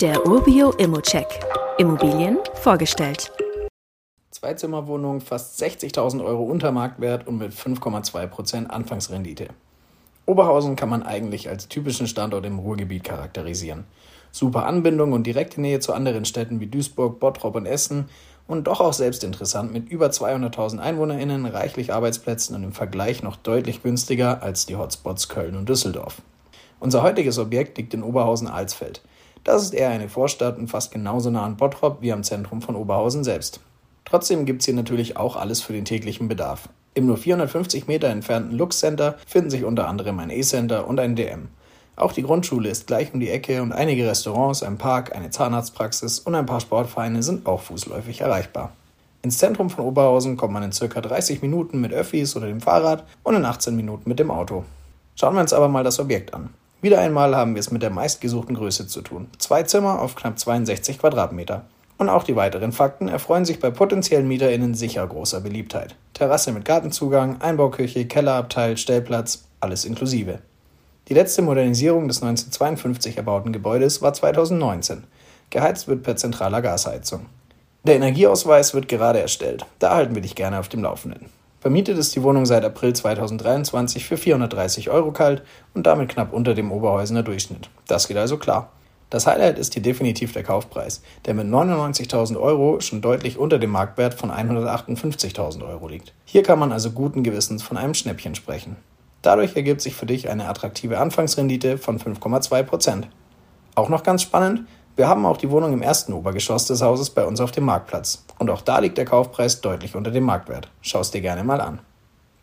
Der Urbio Immocheck. Immobilien vorgestellt. Zweizimmerwohnung fast 60.000 Euro unter Marktwert und mit 5,2% Anfangsrendite. Oberhausen kann man eigentlich als typischen Standort im Ruhrgebiet charakterisieren. Super Anbindung und direkte Nähe zu anderen Städten wie Duisburg, Bottrop und Essen und doch auch selbst interessant mit über 200.000 EinwohnerInnen, reichlich Arbeitsplätzen und im Vergleich noch deutlich günstiger als die Hotspots Köln und Düsseldorf. Unser heutiges Objekt liegt in Oberhausen-Alsfeld. Das ist eher eine Vorstadt und fast genauso nah an Bottrop wie am Zentrum von Oberhausen selbst. Trotzdem gibt es hier natürlich auch alles für den täglichen Bedarf. Im nur 450 Meter entfernten Lux Center finden sich unter anderem ein E-Center und ein DM. Auch die Grundschule ist gleich um die Ecke und einige Restaurants, ein Park, eine Zahnarztpraxis und ein paar Sportvereine sind auch fußläufig erreichbar. Ins Zentrum von Oberhausen kommt man in ca. 30 Minuten mit Öffis oder dem Fahrrad und in 18 Minuten mit dem Auto. Schauen wir uns aber mal das Objekt an. Wieder einmal haben wir es mit der meistgesuchten Größe zu tun. Zwei Zimmer auf knapp 62 Quadratmeter. Und auch die weiteren Fakten erfreuen sich bei potenziellen MieterInnen sicher großer Beliebtheit. Terrasse mit Gartenzugang, Einbauküche, Kellerabteil, Stellplatz, alles inklusive. Die letzte Modernisierung des 1952 erbauten Gebäudes war 2019. Geheizt wird per zentraler Gasheizung. Der Energieausweis wird gerade erstellt. Da halten wir dich gerne auf dem Laufenden. Vermietet ist die Wohnung seit April 2023 für 430 Euro kalt und damit knapp unter dem Oberhäusener Durchschnitt. Das geht also klar. Das Highlight ist hier definitiv der Kaufpreis, der mit 99.000 Euro schon deutlich unter dem Marktwert von 158.000 Euro liegt. Hier kann man also guten Gewissens von einem Schnäppchen sprechen. Dadurch ergibt sich für dich eine attraktive Anfangsrendite von 5,2 Prozent. Auch noch ganz spannend, wir haben auch die Wohnung im ersten Obergeschoss des Hauses bei uns auf dem Marktplatz. Und auch da liegt der Kaufpreis deutlich unter dem Marktwert. Schau es dir gerne mal an.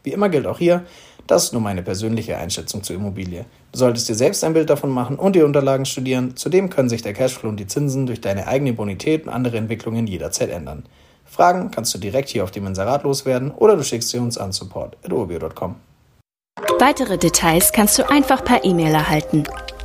Wie immer gilt auch hier, das ist nur meine persönliche Einschätzung zur Immobilie. Du solltest dir selbst ein Bild davon machen und die Unterlagen studieren. Zudem können sich der Cashflow und die Zinsen durch deine eigene Bonität und andere Entwicklungen jederzeit ändern. Fragen kannst du direkt hier auf dem Inserat loswerden oder du schickst sie uns an support.urbio.com. Weitere Details kannst du einfach per E-Mail erhalten.